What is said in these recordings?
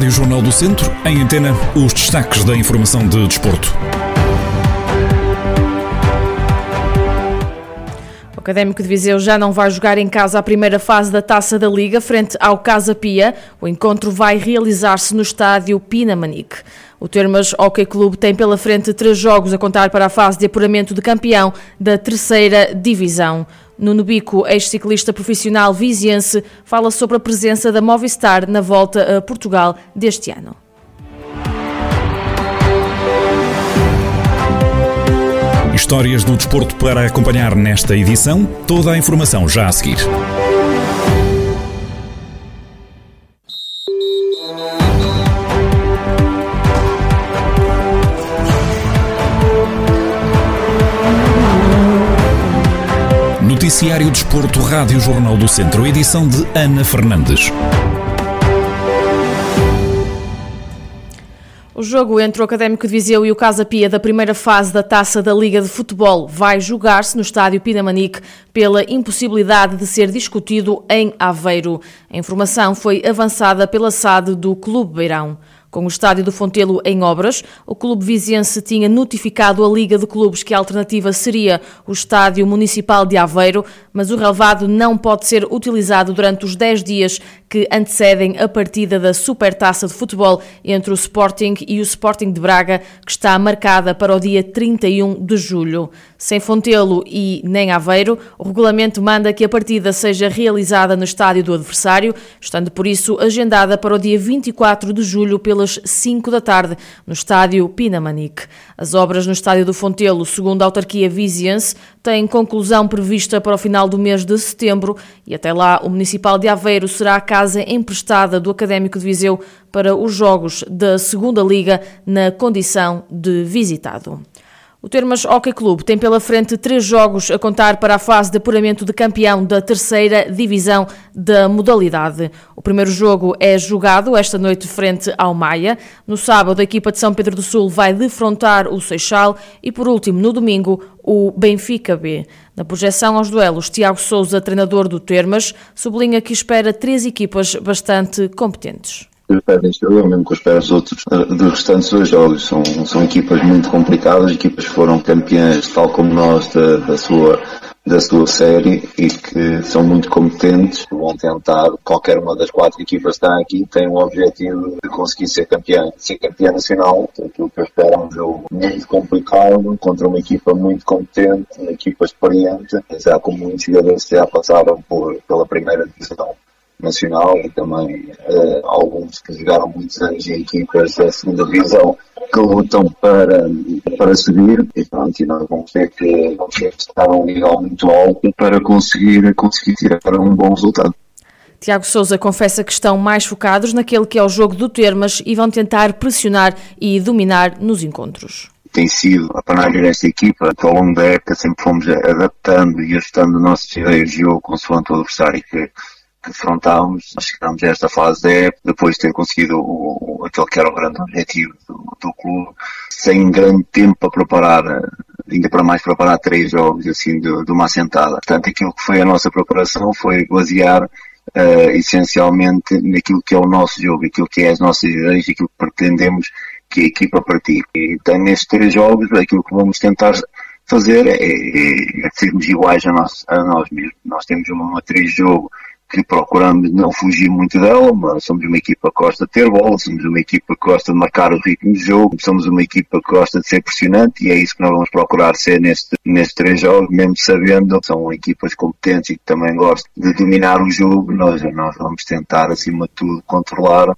Rádio Jornal do Centro, em antena, os destaques da informação de desporto. O Académico de Viseu já não vai jogar em casa a primeira fase da Taça da Liga frente ao Casa Pia. O encontro vai realizar-se no estádio Pinamanique. O Termas Hockey Clube tem pela frente três jogos a contar para a fase de apuramento de campeão da terceira divisão. Nuno Bico, ex-ciclista profissional viziense, fala sobre a presença da Movistar na volta a Portugal deste ano. Histórias do desporto para acompanhar nesta edição. Toda a informação já a seguir. Noticiário Desporto, Rádio Jornal do Centro, edição de Ana Fernandes. O jogo entre o Académico de Viseu e o Casa Pia da primeira fase da Taça da Liga de Futebol vai jogar-se no estádio Pinamanique pela impossibilidade de ser discutido em Aveiro. A informação foi avançada pela SAD do Clube Beirão. Com o estádio do Fontelo em obras, o clube viziense tinha notificado a Liga de Clubes que a alternativa seria o estádio municipal de Aveiro, mas o relevado não pode ser utilizado durante os 10 dias que antecedem a partida da Supertaça de Futebol entre o Sporting e o Sporting de Braga, que está marcada para o dia 31 de julho. Sem Fontelo e nem Aveiro, o regulamento manda que a partida seja realizada no estádio do adversário, estando por isso agendada para o dia 24 de julho pelas 5 da tarde, no estádio Pinamanique. As obras no estádio do Fontelo, segundo a autarquia viziense, têm conclusão prevista para o final do mês de setembro e até lá o Municipal de Aveiro será a casa emprestada do Académico de Viseu para os jogos da Segunda Liga na condição de visitado. O Termas Hockey Clube tem pela frente três jogos a contar para a fase de apuramento de campeão da terceira divisão da modalidade. O primeiro jogo é jogado esta noite frente ao Maia. No sábado, a equipa de São Pedro do Sul vai defrontar o Seixal e, por último, no domingo, o Benfica B. Na projeção aos duelos, Tiago Souza, treinador do Termas, sublinha que espera três equipas bastante competentes pedem eu mesmo que eu espero os outros dos restantes dois jogos. São, são equipas muito complicadas, equipas que foram campeãs, tal como nós, da, da sua da sua série e que são muito competentes, vão tentar, qualquer uma das quatro equipas que está aqui tem o objetivo de conseguir ser campeã, ser campeã nacional, aquilo que eu espero é um jogo muito complicado, contra uma equipa muito competente, uma equipa experiente, já como muitos jogadores já passaram por, pela primeira divisão nacional e também uh, alguns que jogaram muitos anos em equipas da segunda divisão que lutam para, para subir e pronto, e nós vamos ter que, vamos ter que estar a um nível muito alto para conseguir, conseguir tirar um bom resultado. Tiago Souza confessa que estão mais focados naquele que é o jogo do Termas e vão tentar pressionar e dominar nos encontros tem sido a panagem desta equipa, que ao longo da época sempre fomos adaptando e ajustando nossas ideias de jogo consoante o adversário que, que afrontávamos, nós chegámos a esta fase da época, depois de ter conseguido o, aquele que era o grande objetivo do, do, clube, sem grande tempo para preparar, ainda para mais preparar três jogos assim de, de uma assentada. Portanto, aquilo que foi a nossa preparação foi basear uh, essencialmente naquilo que é o nosso jogo, aquilo que é as nossas ideias, aquilo que pretendemos que a equipa pratique. E então, nestes três jogos, aquilo que vamos tentar fazer é, é, é sermos iguais a nós, a nós mesmos. Nós temos uma matriz de jogo que procuramos não fugir muito dela, mas somos uma equipa que gosta de ter bola, somos uma equipa que gosta de marcar o ritmo de jogo, somos uma equipa que gosta de ser pressionante e é isso que nós vamos procurar ser neste, nestes três jogos, mesmo sabendo que são equipas competentes e que também gostam de dominar o jogo, nós, nós vamos tentar acima de tudo controlar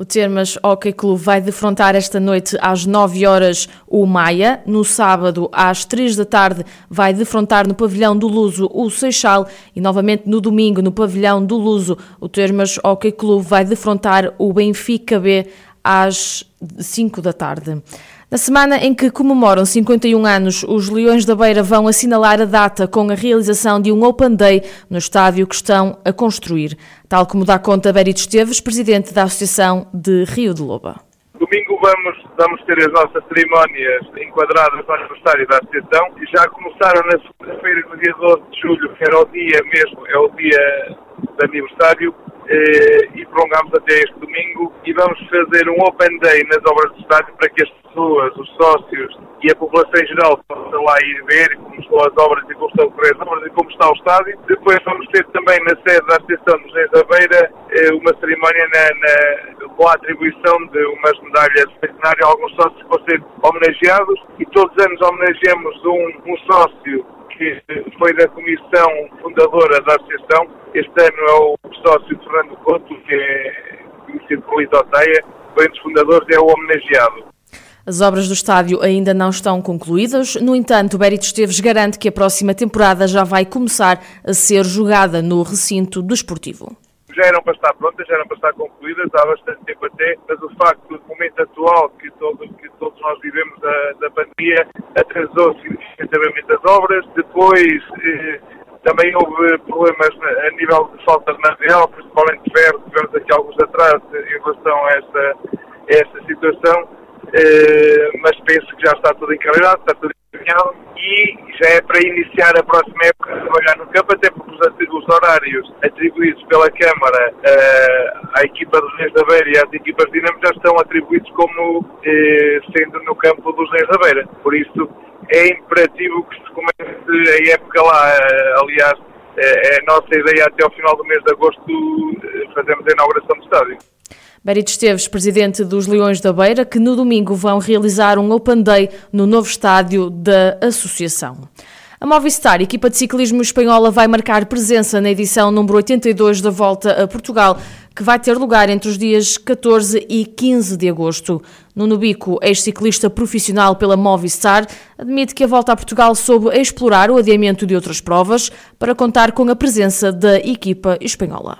o Termas Hockey Clube vai defrontar esta noite às 9 horas o Maia. No sábado, às 3 da tarde, vai defrontar no pavilhão do Luso o Seixal. E novamente no domingo, no pavilhão do Luso, o Termas Hockey Clube vai defrontar o Benfica B às 5 da tarde. Na semana em que comemoram 51 anos, os Leões da Beira vão assinalar a data com a realização de um Open Day no estádio que estão a construir, tal como dá conta Berito Esteves, presidente da Associação de Rio de Loba. Domingo vamos, vamos ter as nossas cerimónias enquadradas no aniversário da Associação e já começaram na segunda-feira, no dia 12 de julho, que era o dia mesmo, é o dia de aniversário, e prolongamos até este domingo e vamos fazer um Open Day nas obras do estádio para que as pessoas, os sócios e a população em geral possam lá ir ver como estão as obras e como estão as obras e como está o estádio. Depois vamos ter também na sede da Associação dos Reis da Beira eh, uma cerimónia na, na, com a atribuição de umas medalhas de centenário a alguns sócios que vão ser homenageados e todos os anos homenageamos um, um sócio que foi da comissão fundadora da associação. Este ano é o sócio Fernando Couto, que é conhecido por Litoteia, foi um dos fundadores e é o homenageado. As obras do estádio ainda não estão concluídas, no entanto, Berito Esteves garante que a próxima temporada já vai começar a ser jogada no recinto desportivo. Já eram para estar prontas, já eram para estar concluídas há bastante tempo até, mas o facto do momento atual que, todo, que todos nós vivemos da, da pandemia atrasou significativamente as obras. Depois eh, também houve problemas a nível de falta de material, principalmente de ferro, tivemos aqui alguns atrasos em relação a esta, a esta situação eh, mas penso que já está tudo encarregado, está tudo encaminhado e já é para iniciar a próxima época a trabalhar no campo, até porque os, horários atribuídos pela Câmara uh, à equipa dos Reis da Beira e às equipas dinâmicas já estão atribuídos como uh, sendo no campo dos Reis da Beira. Por isso é imperativo que se comece a época lá. Uh, aliás, é a nossa ideia até ao final do mês de agosto fazermos a inauguração do estádio. Berito Esteves, presidente dos Leões da Beira, que no domingo vão realizar um Open Day no novo estádio da associação. A Movistar, equipa de ciclismo espanhola, vai marcar presença na edição número 82 da Volta a Portugal, que vai ter lugar entre os dias 14 e 15 de agosto. Nuno Bico, ex-ciclista profissional pela Movistar, admite que a Volta a Portugal soube explorar o adiamento de outras provas para contar com a presença da equipa espanhola.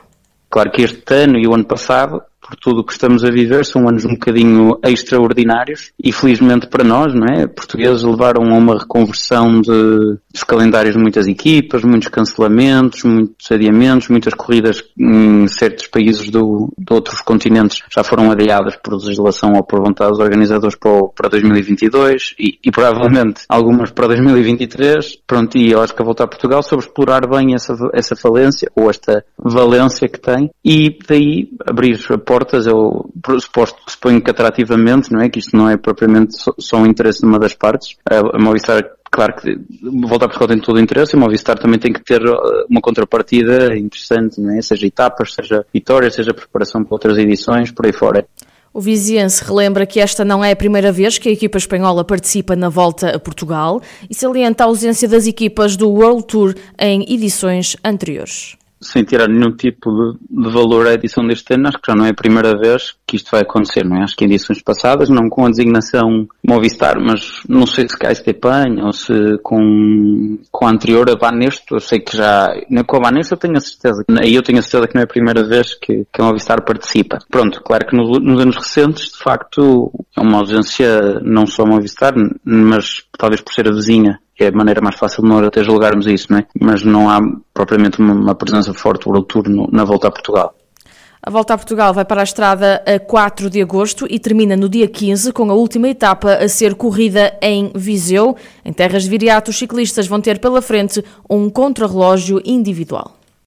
Claro que este ano e o ano passado por tudo o que estamos a viver, são anos um bocadinho extraordinários e felizmente para nós, não é? Portugueses levaram a uma reconversão de, dos calendários de muitas equipas, muitos cancelamentos, muitos adiamentos, muitas corridas em certos países do, de outros continentes já foram adiadas por legislação ou por vontade dos organizadores para, para 2022 e, e provavelmente algumas para 2023. Pronto, e eu acho que a voltar a Portugal soube explorar bem essa, essa falência ou esta valência que tem e daí abrir a porta portas, eu suponho que atrativamente, não é? Que isto não é propriamente só, um interesse de uma das partes. A, Movistar claro que voltar a Portugal tem todo o interesse, e o Movistar também tem que ter uh, uma contrapartida interessante, não é? Seja etapas, seja vitórias, seja preparação para outras edições, por aí fora. O Viziense relembra que esta não é a primeira vez que a equipa espanhola participa na volta a Portugal e salienta a ausência das equipas do World Tour em edições anteriores sem tirar nenhum tipo de, de, valor à edição deste ano, acho que já não é a primeira vez que isto vai acontecer, não é? Acho que em edições passadas, não com a designação Movistar, mas não sei se cá Estepan ou se com, com a anterior, a Banesto, eu sei que já, com a Banesto eu tenho a certeza, aí eu tenho a certeza que não é a primeira vez que, que a Movistar participa. Pronto, claro que nos, nos anos recentes, de facto, é uma ausência não só Movistar, mas talvez por ser a vizinha é a maneira mais fácil de nós até julgarmos isso, não é? Mas não há propriamente uma, presença forte do World Tour no, na volta a Portugal. A volta a Portugal vai para a estrada a 4 de agosto e termina no dia 15, com a última etapa a ser corrida em Viseu. Em terras de Viriato, os ciclistas vão ter pela frente um contrarrelógio individual.